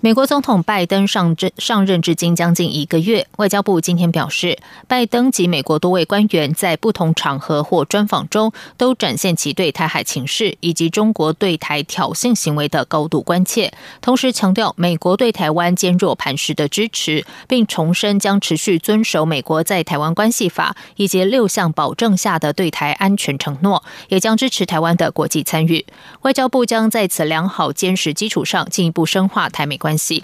美国总统拜登上任上任至今将近一个月，外交部今天表示，拜登及美国多位官员在不同场合或专访中，都展现其对台海情势以及中国对台挑衅行为的高度关切，同时强调美国对台湾坚若磐石的支持，并重申将持续遵守美国在台湾关系法以及六项保证下的对台安全承诺，也将支持台湾的国际参与。外交部将在此良好坚实基础上，进一步深化台美关。关系。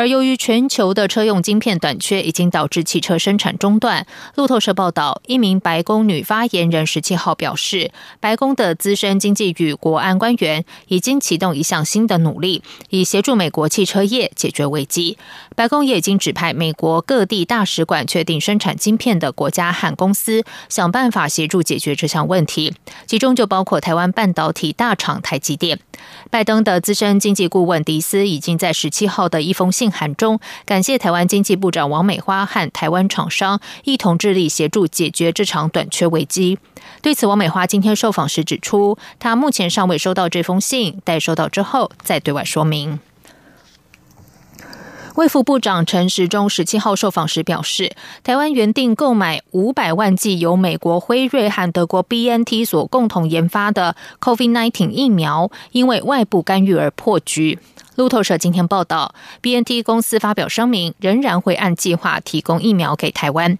而由于全球的车用晶片短缺，已经导致汽车生产中断。路透社报道，一名白宫女发言人十七号表示，白宫的资深经济与国安官员已经启动一项新的努力，以协助美国汽车业解决危机。白宫也已经指派美国各地大使馆确定生产晶片的国家和公司，想办法协助解决这项问题，其中就包括台湾半导体大厂台积电。拜登的资深经济顾问迪斯已经在十七号的一封信函中，感谢台湾经济部长王美花和台湾厂商一同致力协助解决这场短缺危机。对此，王美花今天受访时指出，她目前尚未收到这封信，待收到之后再对外说明。卫副部长陈时中十七号受访时表示，台湾原定购买五百万剂由美国辉瑞和德国 B N T 所共同研发的 COVID-19 疫苗，因为外部干预而破局。路透社今天报道，B N T 公司发表声明，仍然会按计划提供疫苗给台湾。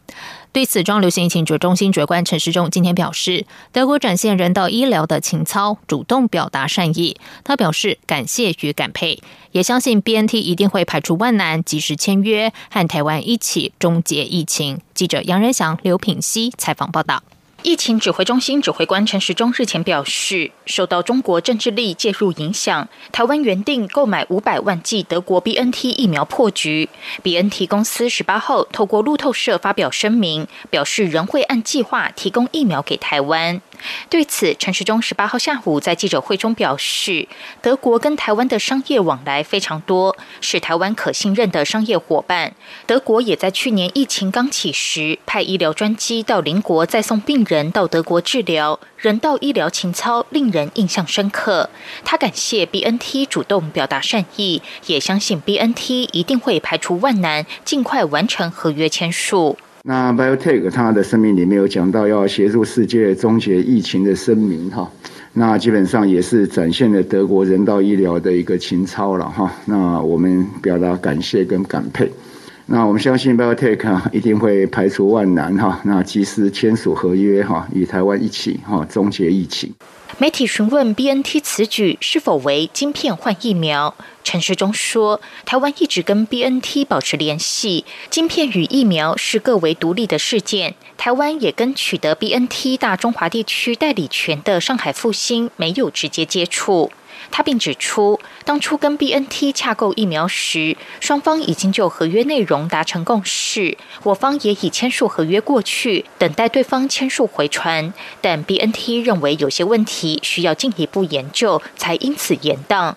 对此，中流行疫情指中心主官陈时中今天表示，德国展现人道医疗的情操，主动表达善意。他表示感谢与感佩，也相信 B N T 一定会排除万难，及时签约，和台湾一起终结疫情。记者杨仁祥、刘品熙采访报道。疫情指挥中心指挥官陈时中日前表示，受到中国政治力介入影响，台湾原定购买五百万剂德国 B N T 疫苗破局。B N T 公司十八号透过路透社发表声明，表示仍会按计划提供疫苗给台湾。对此，陈时中十八号下午在记者会中表示，德国跟台湾的商业往来非常多，是台湾可信任的商业伙伴。德国也在去年疫情刚起时，派医疗专机到邻国再送病人到德国治疗，人道医疗情操令人印象深刻。他感谢 B N T 主动表达善意，也相信 B N T 一定会排除万难，尽快完成合约签署。那 BioTech 它的声明里面有讲到要协助世界终结疫情的声明哈，那基本上也是展现了德国人道医疗的一个情操了哈。那我们表达感谢跟感佩。那我们相信 BioTech 一定会排除万难哈，那及时签署合约哈，与台湾一起哈终结疫情。媒体询问 BNT 此举是否为晶片换疫苗，陈世忠说，台湾一直跟 BNT 保持联系，晶片与疫苗是各为独立的事件。台湾也跟取得 BNT 大中华地区代理权的上海复兴没有直接接触。他并指出，当初跟 B N T 洽购疫苗时，双方已经就合约内容达成共识，我方也已签署合约过去，等待对方签署回传。但 B N T 认为有些问题需要进一步研究，才因此延宕。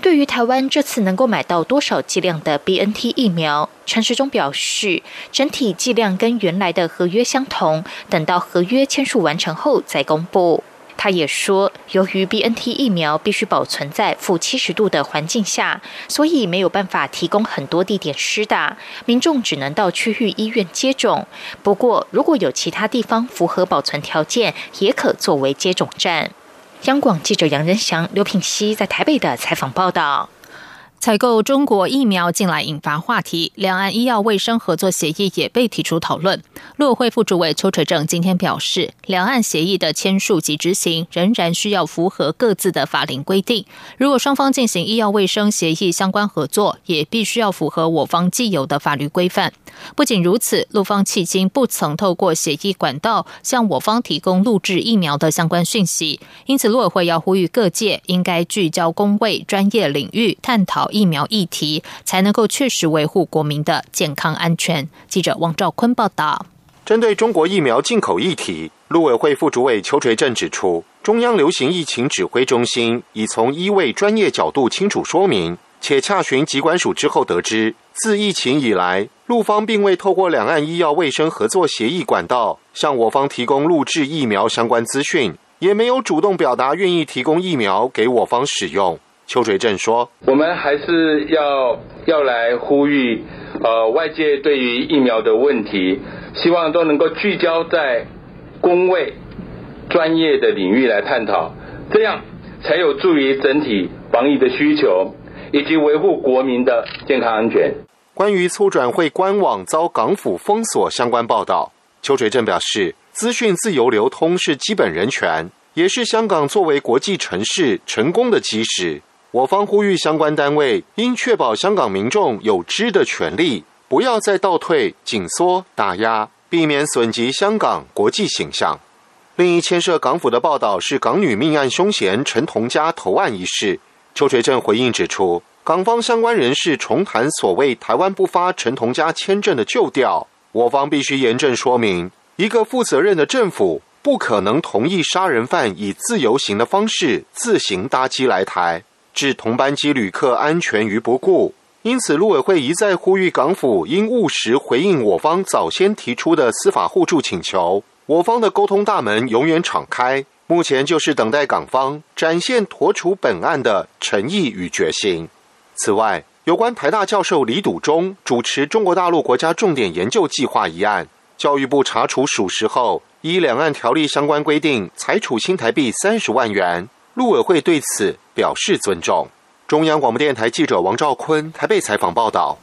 对于台湾这次能够买到多少剂量的 B N T 疫苗，陈时中表示，整体剂量跟原来的合约相同，等到合约签署完成后再公布。他也说，由于 B N T 疫苗必须保存在负七十度的环境下，所以没有办法提供很多地点施打，民众只能到区域医院接种。不过，如果有其他地方符合保存条件，也可作为接种站。央广记者杨仁祥、刘品熙在台北的采访报道。采购中国疫苗近来引发话题，两岸医药卫生合作协议也被提出讨论。陆委会副主委邱垂正今天表示，两岸协议的签署及执行仍然需要符合各自的法令规定。如果双方进行医药卫生协议相关合作，也必须要符合我方既有的法律规范。不仅如此，陆方迄今不曾透过协议管道向我方提供录制疫苗的相关讯息，因此陆委会要呼吁各界应该聚焦工位专业领域，探讨疫苗议题，才能够确实维护国民的健康安全。记者王兆坤报道。针对中国疫苗进口议题，陆委会副主委邱垂正指出，中央流行疫情指挥中心已从医卫专业角度清楚说明，且洽询疾管署之后得知，自疫情以来，陆方并未透过两岸医药卫生合作协议管道向我方提供录制疫苗相关资讯，也没有主动表达愿意提供疫苗给我方使用。邱垂正说：“我们还是要要来呼吁，呃，外界对于疫苗的问题。”希望都能够聚焦在工卫专业的领域来探讨，这样才有助于整体防疫的需求以及维护国民的健康安全。关于促转会官网遭港府封锁相关报道，邱垂正表示，资讯自由流通是基本人权，也是香港作为国际城市成功的基石。我方呼吁相关单位应确保香港民众有知的权利。不要再倒退、紧缩、打压，避免损及香港国际形象。另一牵涉港府的报道是港女命案凶嫌陈同佳投案一事。邱垂正回应指出，港方相关人士重谈所谓台湾不发陈同佳签证的旧调，我方必须严正说明，一个负责任的政府不可能同意杀人犯以自由行的方式自行搭机来台，置同班机旅客安全于不顾。因此，陆委会一再呼吁港府应务实回应我方早先提出的司法互助请求。我方的沟通大门永远敞开，目前就是等待港方展现妥处本案的诚意与决心。此外，有关台大教授李笃忠主持中国大陆国家重点研究计划一案，教育部查处属实后，依两岸条例相关规定裁处新台币三十万元。陆委会对此表示尊重。中央广播电台记者王兆坤台北采访报道。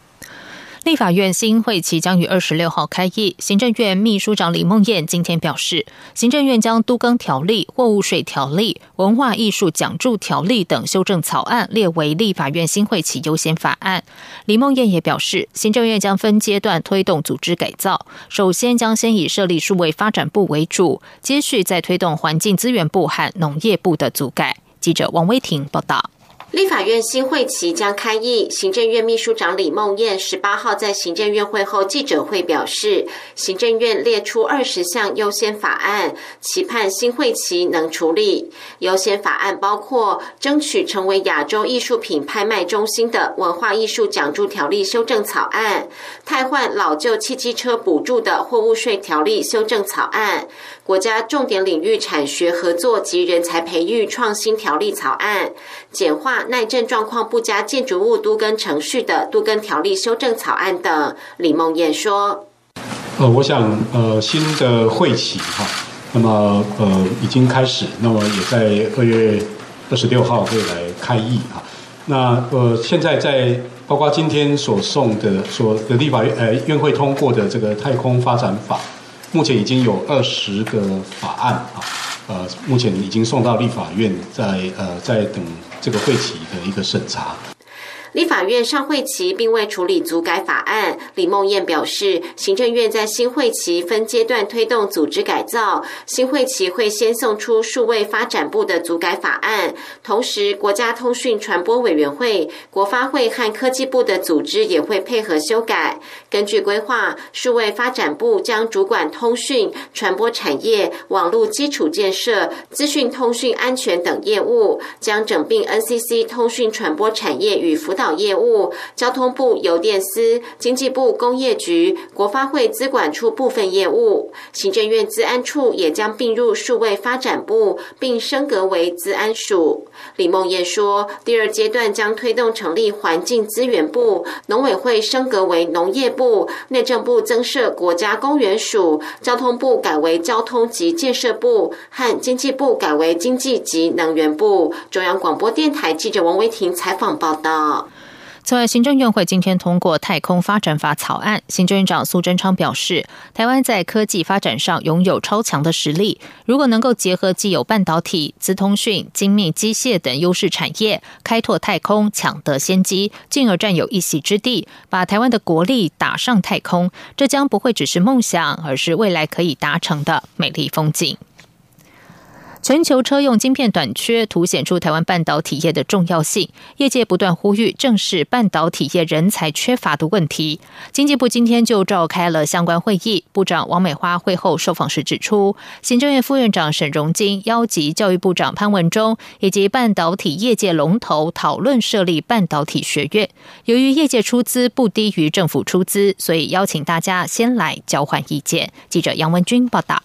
立法院新会期将于二十六号开议，行政院秘书长李梦燕今天表示，行政院将都更条例、货物税条例、文化艺术奖助条例等修正草案列为立法院新会期优先法案。李梦燕也表示，行政院将分阶段推动组织改造，首先将先以设立数位发展部为主，接续再推动环境资源部和农业部的组改。记者王威婷报道。立法院新会期将开议，行政院秘书长李梦燕十八号在行政院会后记者会表示，行政院列出二十项优先法案，期盼新会期能处理。优先法案包括争取成为亚洲艺术品拍卖中心的文化艺术奖助条例修正草案，汰换老旧汽机车补助的货物税条例修正草案，国家重点领域产学合作及人才培育创新条例草案，简化。耐震状况不佳建筑物都跟程序的都跟条例修正草案等，李梦燕说：“呃，我想，呃，新的会期哈，那么呃已经开始，那么也在二月二十六号会来开议哈。那呃，现在在包括今天所送的所的立法院呃院会通过的这个太空发展法，目前已经有二十个法案啊，呃，目前已经送到立法院，在呃在等。”这个会期的一个审查。立法院上会期并未处理组改法案，李梦燕表示，行政院在新会期分阶段推动组织改造，新会期会先送出数位发展部的组改法案，同时国家通讯传播委员会、国发会和科技部的组织也会配合修改。根据规划，数位发展部将主管通讯、传播产业、网络基础建设、资讯通讯安全等业务，将整并 NCC 通讯传播产业与辅导。业务，交通部邮电司、经济部工业局、国发会资管处部分业务，行政院资安处也将并入数位发展部，并升格为资安署。李梦燕说，第二阶段将推动成立环境资源部，农委会升格为农业部，内政部增设国家公园署，交通部改为交通及建设部，和经济部改为经济及能源部。中央广播电台记者王维婷采访报道。此外，行政院会今天通过《太空发展法》草案。行政院长苏贞昌表示，台湾在科技发展上拥有超强的实力，如果能够结合既有半导体、资通讯、精密机械等优势产业，开拓太空，抢得先机，进而占有一席之地，把台湾的国力打上太空，这将不会只是梦想，而是未来可以达成的美丽风景。全球车用晶片短缺，凸显出台湾半导体业的重要性。业界不断呼吁正视半导体业人才缺乏的问题。经济部今天就召开了相关会议，部长王美花会后受访时指出，行政院副院长沈荣金邀集教育部长潘文忠以及半导体业界龙头讨论设立半导体学院。由于业界出资不低于政府出资，所以邀请大家先来交换意见。记者杨文君报道。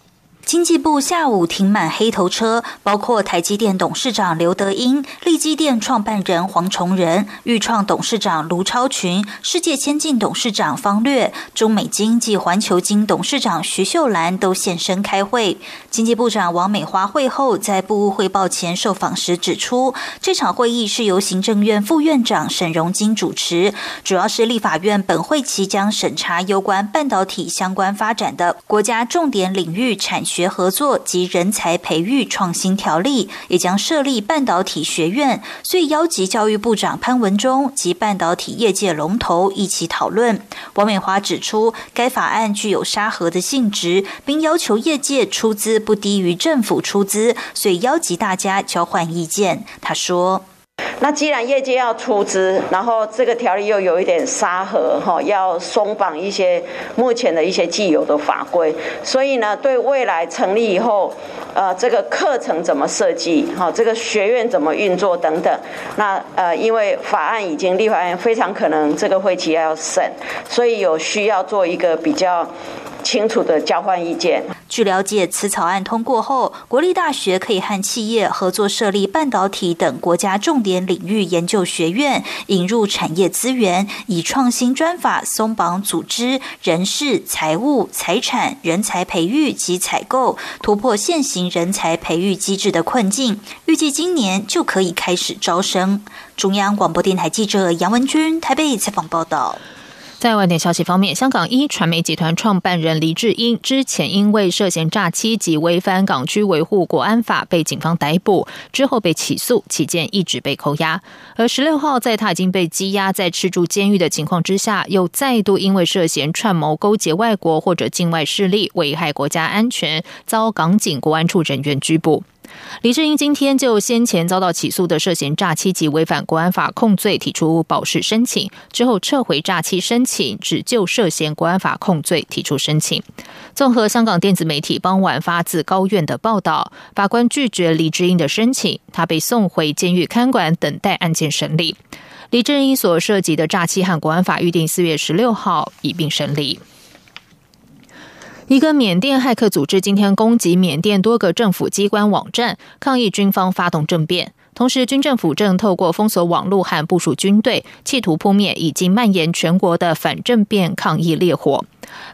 经济部下午停满黑头车，包括台积电董事长刘德英、立基电创办人黄崇仁、裕创董事长卢超群、世界先进董事长方略、中美金及环球金董事长徐秀兰都现身开会。经济部长王美花会后在部务汇报前受访时指出，这场会议是由行政院副院长沈荣金主持，主要是立法院本会期将审查有关半导体相关发展的国家重点领域产学。学合作及人才培育创新条例也将设立半导体学院，所以邀集教育部长潘文忠及半导体业界龙头一起讨论。王美华指出，该法案具有沙盒的性质，并要求业界出资不低于政府出资，所以邀集大家交换意见。他说。那既然业界要出资，然后这个条例又有一点沙盒哈，要松绑一些目前的一些既有的法规，所以呢，对未来成立以后，呃，这个课程怎么设计哈，这个学院怎么运作等等，那呃，因为法案已经立法院非常可能这个会期要审，所以有需要做一个比较。清楚的交换意见。据了解，此草案通过后，国立大学可以和企业合作设立半导体等国家重点领域研究学院，引入产业资源，以创新专法松绑组织、人事、财务、财产、人才培育及采购，突破现行人才培育机制的困境。预计今年就可以开始招生。中央广播电台记者杨文君台北采访报道。在外电消息方面，香港一传媒集团创办人黎智英之前因为涉嫌诈欺及违反港区维护国安法被警方逮捕，之后被起诉，期间一直被扣押。而十六号在他已经被羁押在赤柱监狱的情况之下，又再度因为涉嫌串谋勾结外国或者境外势力危害国家安全，遭港警国安处人员拘捕。李志英今天就先前遭到起诉的涉嫌诈欺及违反国安法控罪提出保释申请，之后撤回诈欺申请，只就涉嫌国安法控罪提出申请。综合香港电子媒体傍晚发自高院的报道，法官拒绝李志英的申请，他被送回监狱看管，等待案件审理。李志英所涉及的诈欺和国安法预定四月十六号一并审理。一个缅甸骇客组织今天攻击缅甸多个政府机关网站，抗议军方发动政变。同时，军政府正透过封锁网络和部署军队，企图扑灭已经蔓延全国的反政变抗议烈火。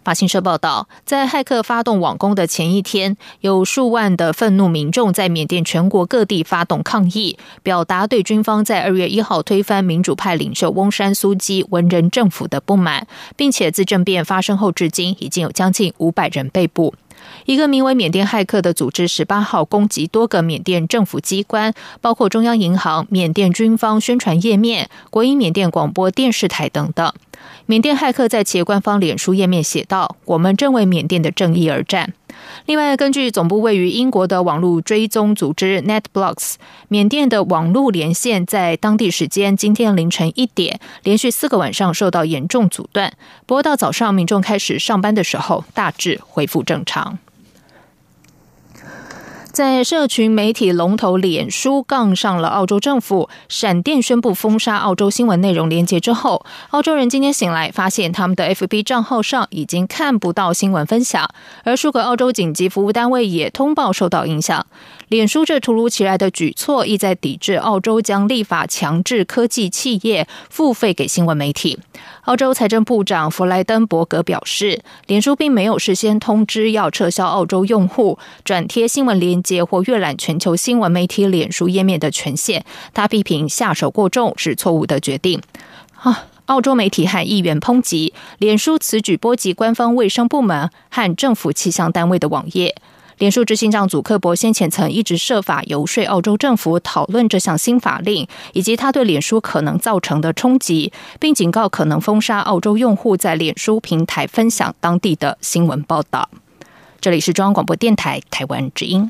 法新社报道，在骇客发动网攻的前一天，有数万的愤怒民众在缅甸全国各地发动抗议，表达对军方在二月一号推翻民主派领袖翁山苏基文人政府的不满，并且自政变发生后至今，已经有将近五百人被捕。一个名为“缅甸骇客”的组织，十八号攻击多个缅甸政府机关，包括中央银行、缅甸军方宣传页面、国营缅甸广播电视台等等。缅甸骇客在其官方脸书页面写道：“我们正为缅甸的正义而战。”另外，根据总部位于英国的网络追踪组织 NetBlocks，缅甸的网络连线在当地时间今天凌晨一点，连续四个晚上受到严重阻断。不过到早上民众开始上班的时候，大致恢复正常。在社群媒体龙头脸书杠上了澳洲政府闪电宣布封杀澳洲新闻内容连接之后，澳洲人今天醒来发现他们的 FB 账号上已经看不到新闻分享，而数个澳洲紧急服务单位也通报受到影响。脸书这突如其来的举措，意在抵制澳洲将立法强制科技企业付费给新闻媒体。澳洲财政部长弗莱登伯格表示，脸书并没有事先通知要撤销澳洲用户转贴新闻链接或阅览全球新闻媒体脸书页面的权限。他批评下手过重是错误的决定。啊，澳洲媒体和议员抨击脸书此举波及官方卫生部门和政府气象单位的网页。脸书执行长祖克伯先前曾一直设法游说澳洲政府讨论这项新法令，以及他对脸书可能造成的冲击，并警告可能封杀澳洲用户在脸书平台分享当地的新闻报道。这里是中央广播电台台湾之音。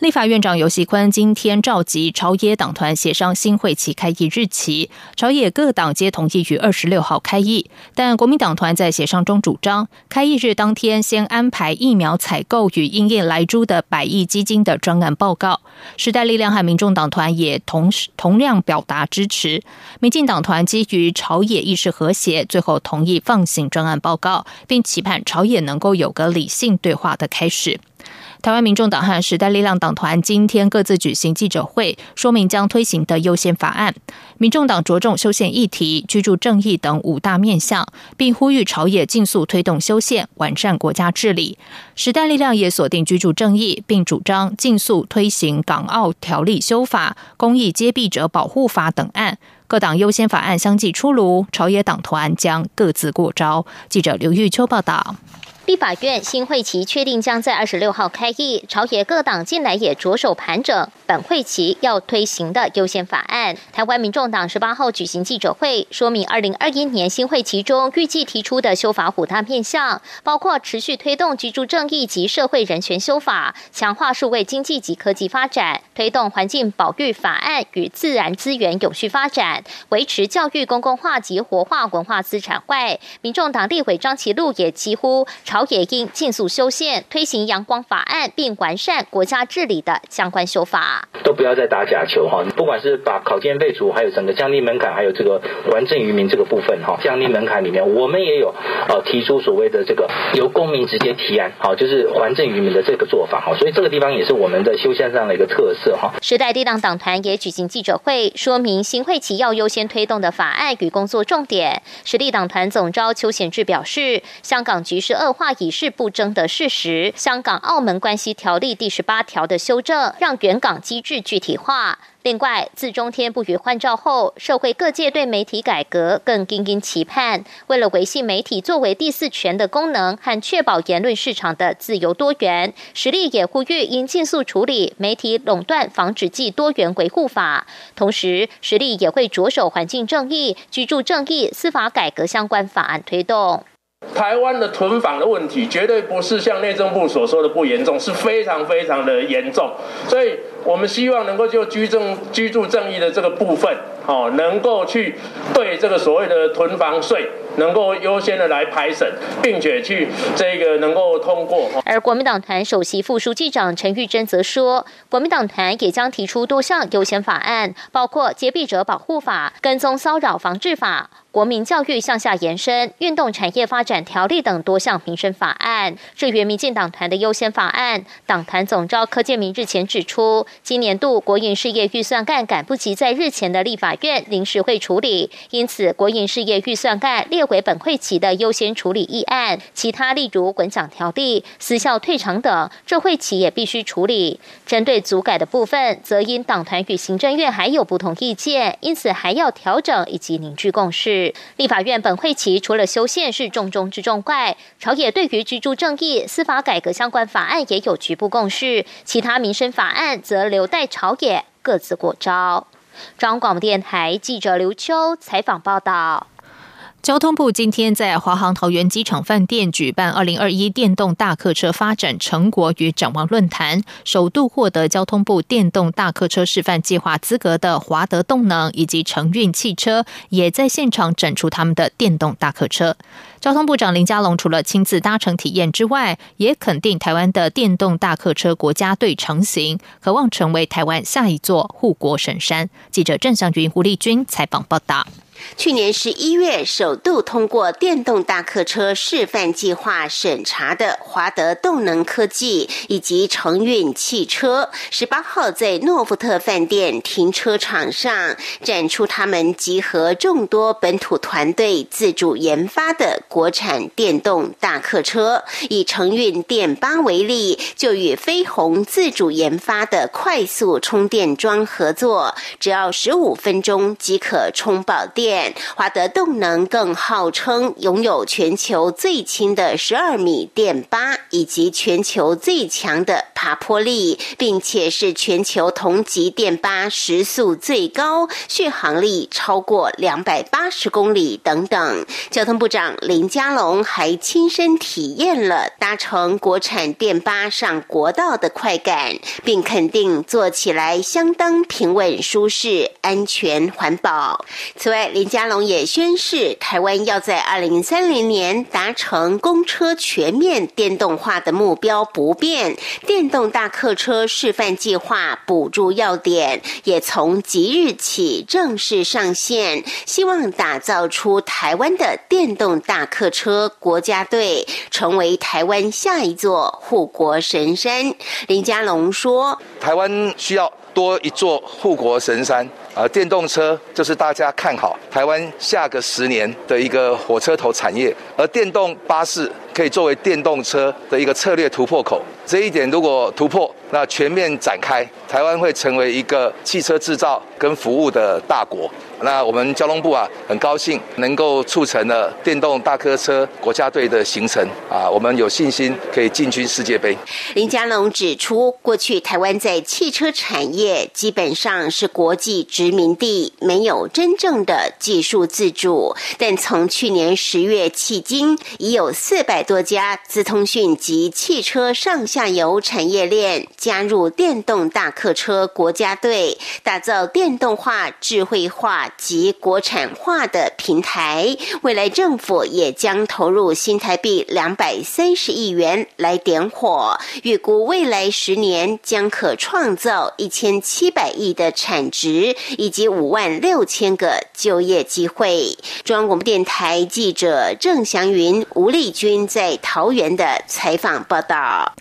立法院长游锡坤今天召集朝野党团协商新会期开议日期，朝野各党皆同意于二十六号开议，但国民党团在协商中主张，开议日当天先安排疫苗采购与应验来珠的百亿基金的专案报告。时代力量和民众党团也同时同样表达支持。民进党团基于朝野意识和谐，最后同意放行专案报告，并期盼朝野能够有个理性对话的开始。台湾民众党和时代力量党团今天各自举行记者会，说明将推行的优先法案。民众党着重修宪议题、居住正义等五大面向，并呼吁朝野尽速推动修宪，完善国家治理。时代力量也锁定居住正义，并主张尽速推行港澳条例修法、公益接弊者保护法等案。各党优先法案相继出炉，朝野党团将各自过招。记者刘玉秋报道。立法院新会期确定将在二十六号开议，朝野各党近来也着手盘整本会期要推行的优先法案。台湾民众党十八号举行记者会，说明二零二一年新会期中预计提出的修法五大面向，包括持续推动居住正义及社会人权修法，强化数位经济及科技发展，推动环境保育法案与自然资源永续发展，维持教育公共化及活化文化资产外，民众党立委张其禄也几乎朝。也应尽速修宪，推行阳光法案，并完善国家治理的相关修法。都不要再打假球哈！不管是把考卷废除，还有整个降低门槛，还有这个还政于民这个部分哈，降低门槛里面，我们也有呃提出所谓的这个由公民直接提案，好，就是还政于民的这个做法哈。所以这个地方也是我们的修宪上的一个特色哈。时代力量党团也举行记者会，说明新会期要优先推动的法案与工作重点。实力党团总召邱显志表示，香港局势恶化。已是不争的事实。香港澳门关系条例第十八条的修正，让原港机制具体化。另外，自中天不予换照后，社会各界对媒体改革更殷殷期盼。为了维系媒体作为第四权的功能和确保言论市场的自由多元，实力也呼吁应尽速处理媒体垄断防止暨多元维护法。同时，实力也会着手环境正义、居住正义、司法改革相关法案推动。台湾的囤房的问题绝对不是像内政部所说的不严重，是非常非常的严重。所以，我们希望能够就居正居住正义的这个部分，哦，能够去对这个所谓的囤房税。能够优先的来排审，并且去这个能够通过。而国民党团首席副书记长陈玉珍则说，国民党团也将提出多项优先法案，包括揭弊者保护法、跟踪骚扰防治法、国民教育向下延伸、运动产业发展条例等多项民生法案。至于民进党团的优先法案，党团总召柯建明日前指出，今年度国营事业预算案赶不及在日前的立法院临时会处理，因此国营事业预算案列。为本会期的优先处理议案，其他例如滚奖条例、私校退场等，这会期也必须处理。针对组改的部分，则因党团与行政院还有不同意见，因此还要调整以及凝聚共识。立法院本会期除了修宪是重中之重外，朝野对于居住正义、司法改革相关法案也有局部共识，其他民生法案则留待朝野各自过招。中央广播电台记者刘秋采访报道。交通部今天在华航桃园机场饭店举办二零二一电动大客车发展成果与展望论坛，首度获得交通部电动大客车示范计划资格的华德动能以及承运汽车，也在现场展出他们的电动大客车。交通部长林佳龙除了亲自搭乘体验之外，也肯定台湾的电动大客车国家队成型，渴望成为台湾下一座护国神山。记者郑祥云、胡丽君采访报道。去年十一月首度通过电动大客车示范计划审查的华德动能科技以及承运汽车，十八号在诺福特饭店停车场上展出他们集合众多本土团队自主研发的国产电动大客车。以承运电八为例，就与飞鸿自主研发的快速充电桩合作，只要十五分钟即可充饱电。华德动能更号称拥有全球最轻的十二米电八，以及全球最强的爬坡力，并且是全球同级电八时速最高、续航力超过两百八十公里等等。交通部长林佳龙还亲身体验了搭乘国产电八上国道的快感，并肯定坐起来相当平稳、舒适、安全、环保。此外，林嘉龙也宣示，台湾要在二零三零年达成公车全面电动化的目标不变。电动大客车示范计划补助要点也从即日起正式上线，希望打造出台湾的电动大客车国家队，成为台湾下一座护国神山。林佳龙说：“台湾需要多一座护国神山。”呃，电动车就是大家看好台湾下个十年的一个火车头产业，而电动巴士可以作为电动车的一个策略突破口。这一点如果突破，那全面展开，台湾会成为一个汽车制造跟服务的大国。那我们交通部啊，很高兴能够促成了电动大客车国家队的形成啊，我们有信心可以进军世界杯。林佳龙指出，过去台湾在汽车产业基本上是国际殖民地，没有真正的技术自主。但从去年十月迄今，已有四百多家资通讯及汽车上下游产业链加入电动大客车国家队，打造电动化、智慧化。及国产化的平台，未来政府也将投入新台币两百三十亿元来点火，预估未来十年将可创造一千七百亿的产值，以及五万六千个就业机会。中央广播电台记者郑祥云、吴丽君在桃园的采访报道。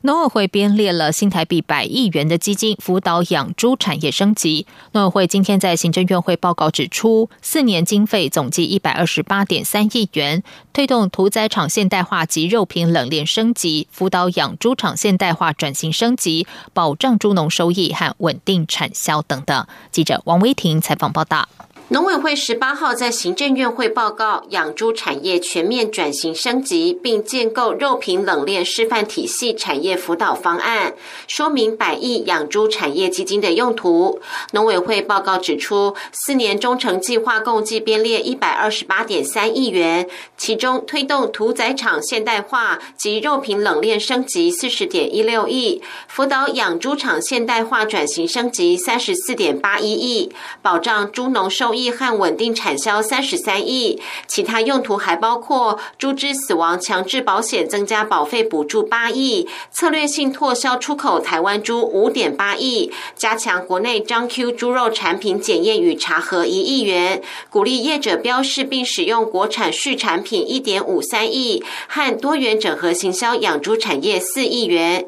农委会编列了新台币百亿元的基金，辅导养猪产业升级。农委会今天在行政院会报告指出，四年经费总计一百二十八点三亿元，推动屠宰场现代化及肉品冷链升级，辅导养猪场现代化转型升级，保障猪农收益和稳定产销等等。记者王威婷采访报道。农委会十八号在行政院会报告养猪产业全面转型升级，并建构肉品冷链示范体系产业辅导方案，说明百亿养猪产业基金的用途。农委会报告指出，四年中程计划共计编列一百二十八点三亿元，其中推动屠宰场现代化及肉品冷链升级四十点一六亿，辅导养猪场现代化转型升级三十四点八一亿，保障猪农收。亿和稳定产销三十三亿，其他用途还包括猪只死亡强制保险增加保费补助八亿，策略性拓销出口台湾猪五点八亿，加强国内张 Q 猪肉产品检验与查核一亿元，鼓励业者标示并使用国产畜产品一点五三亿，和多元整合行销养猪产业四亿元。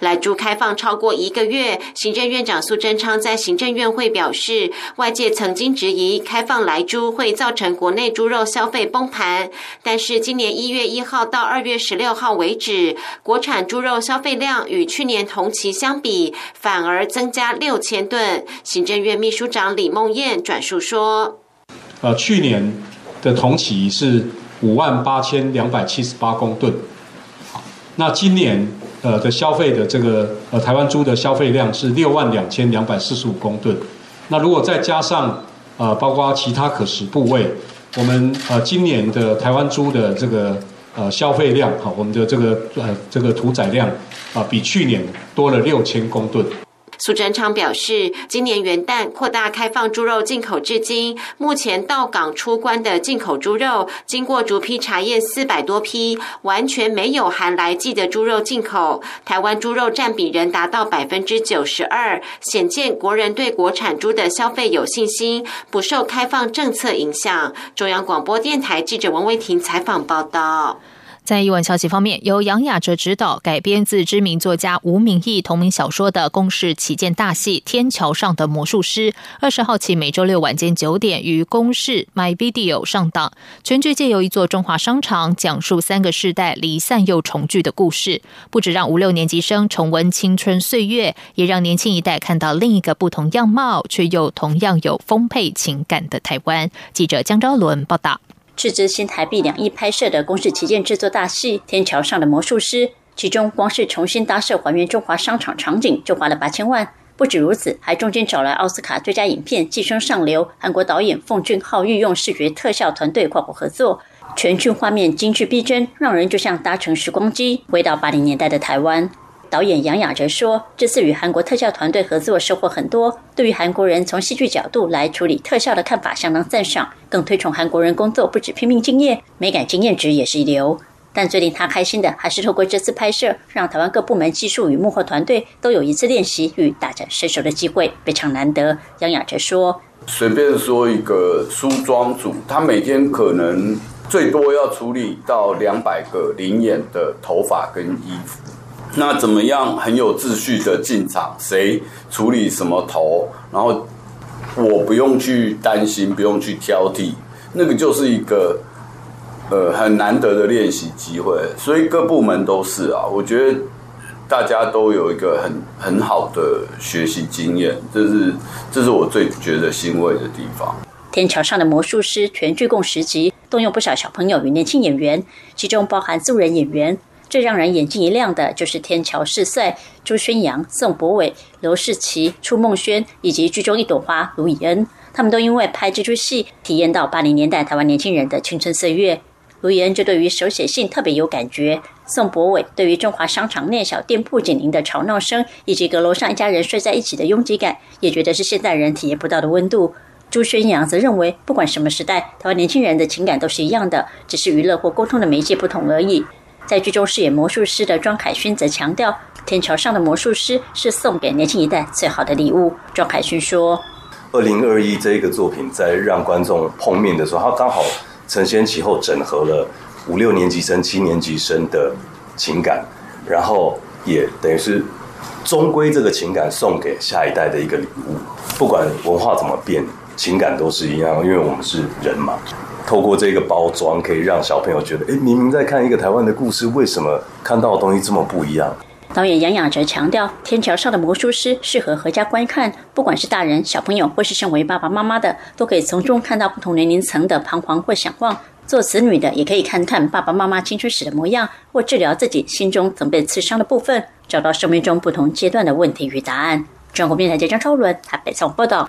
来猪开放超过一个月，行政院长苏贞昌在行政院会表示，外界曾经质疑开放来猪会造成国内猪肉消费崩盘，但是今年一月一号到二月十六号为止，国产猪肉消费量与去年同期相比，反而增加六千吨。行政院秘书长李梦燕转述说：“呃，去年的同期是五万八千两百七十八公吨，那今年。”呃的消费的这个呃台湾猪的消费量是六万两千两百四十五公吨，那如果再加上呃包括其他可食部位，我们呃今年的台湾猪的这个呃消费量哈，我们的这个呃这个屠宰量啊比去年多了六千公吨。苏贞昌表示，今年元旦扩大开放猪肉进口至今，目前到港出关的进口猪肉，经过逐批查验四百多批，完全没有含来剂的猪肉进口。台湾猪肉占比仍达到百分之九十二，显见国人对国产猪的消费有信心，不受开放政策影响。中央广播电台记者王威婷采访报道。在译文消息方面，由杨雅哲执导、改编自知名作家吴明义同名小说的公视旗舰大戏《天桥上的魔术师》，二十号起每周六晚间九点于公视 My Video 上档。全剧借由一座中华商场，讲述三个世代离散又重聚的故事，不止让五六年级生重温青春岁月，也让年轻一代看到另一个不同样貌却又同样有丰沛情感的台湾。记者江昭伦报道。斥资新台币两亿拍摄的公视旗舰制作大戏《天桥上的魔术师》，其中光是重新搭设还原中华商场场景就花了八千万。不止如此，还中间找来奥斯卡最佳影片《寄生上流》，韩国导演奉俊昊御用视觉特效团队跨国合作，全剧画面精致逼真，让人就像搭乘时光机回到八零年代的台湾。导演杨雅哲说：“这次与韩国特效团队合作，收获很多。对于韩国人从戏剧角度来处理特效的看法，相当赞赏。更推崇韩国人工作不止拼命敬业，美感经验值也是一流。但最令他开心的，还是透过这次拍摄，让台湾各部门技术与幕后团队都有一次练习与大展身手的机会，非常难得。”杨雅哲说：“随便说一个梳妆组，他每天可能最多要处理到两百个灵眼的头发跟衣服。”那怎么样很有秩序的进场？谁处理什么头？然后我不用去担心，不用去挑剔，那个就是一个呃很难得的练习机会。所以各部门都是啊，我觉得大家都有一个很很好的学习经验，这是这是我最觉得欣慰的地方。天桥上的魔术师全剧共十集，动用不少小朋友与年轻演员，其中包含素人演员。最让人眼睛一亮的，就是天桥四帅朱宣阳、宋博伟、刘世奇、楚梦轩以及剧中一朵花卢以恩。他们都因为拍这出戏，体验到八零年代台湾年轻人的青春岁月。卢以恩就对于手写信特别有感觉，宋博伟对于中华商场内小店铺紧邻的吵闹声，以及阁楼上一家人睡在一起的拥挤感，也觉得是现代人体验不到的温度。朱宣阳则认为，不管什么时代，台湾年轻人的情感都是一样的，只是娱乐或沟通的媒介不同而已。在剧中饰演魔术师的庄凯勋则强调，《天桥上的魔术师》是送给年轻一代最好的礼物。庄凯勋说：“二零二一这一个作品在让观众碰面的时候，它刚好承先启后整合了五六年级生、七年级生的情感，然后也等于是终归这个情感送给下一代的一个礼物。不管文化怎么变，情感都是一样，因为我们是人嘛。”透过这个包装，可以让小朋友觉得，哎，明明在看一个台湾的故事，为什么看到的东西这么不一样？导演杨雅哲强调，《天桥上的魔术师》适合合家观看，不管是大人、小朋友，或是身为爸爸妈妈的，都可以从中看到不同年龄层的彷徨或想望。做子女的也可以看看爸爸妈妈青春时的模样，或治疗自己心中曾被刺伤的部分，找到生命中不同阶段的问题与答案。中国电台记者张超伦台北送报道。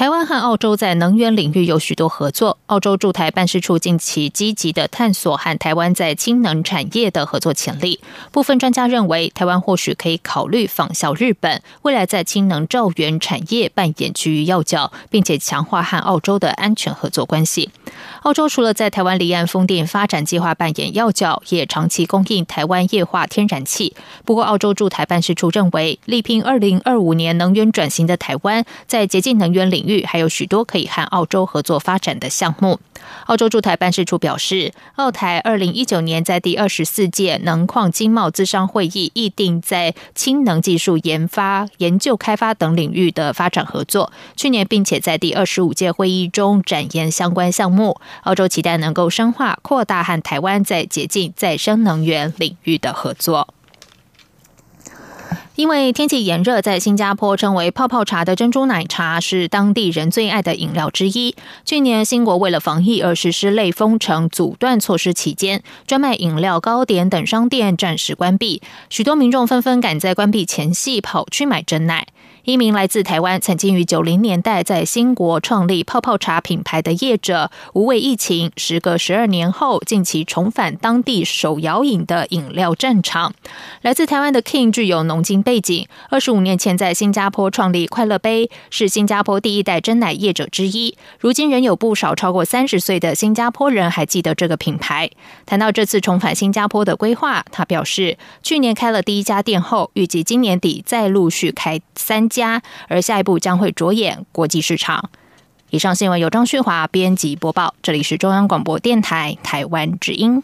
台湾和澳洲在能源领域有许多合作。澳洲驻台办事处近期积极的探索和台湾在氢能产业的合作潜力。部分专家认为，台湾或许可以考虑仿效日本，未来在氢能照源产业扮演区域要角，并且强化和澳洲的安全合作关系。澳洲除了在台湾离岸风电发展计划扮演要角，也长期供应台湾液化天然气。不过，澳洲驻台办事处认为，力拼二零二五年能源转型的台湾，在洁净能源领域。还有许多可以和澳洲合作发展的项目。澳洲驻台办事处表示，澳台二零一九年在第二十四届能矿经贸资商会议议定在氢能技术研发、研究开发等领域的发展合作。去年，并且在第二十五届会议中展言相关项目。澳洲期待能够深化、扩大和台湾在洁净再生能源领域的合作。因为天气炎热，在新加坡称为泡泡茶的珍珠奶茶是当地人最爱的饮料之一。去年新国为了防疫而实施类封城阻断措施期间，专卖饮料、糕点等商店暂时关闭，许多民众纷纷赶在关闭前夕跑去买真奶。一名来自台湾、曾经于九零年代在新国创立泡泡茶品牌的业者，无畏疫情，时隔十二年后，近期重返当地手摇饮的饮料战场。来自台湾的 King 具有浓经背景，二十五年前在新加坡创立快乐杯，是新加坡第一代真奶业者之一。如今仍有不少超过三十岁的新加坡人还记得这个品牌。谈到这次重返新加坡的规划，他表示，去年开了第一家店后，预计今年底再陆续开三。家，而下一步将会着眼国际市场。以上新闻由张旭华编辑播报，这里是中央广播电台台湾之音。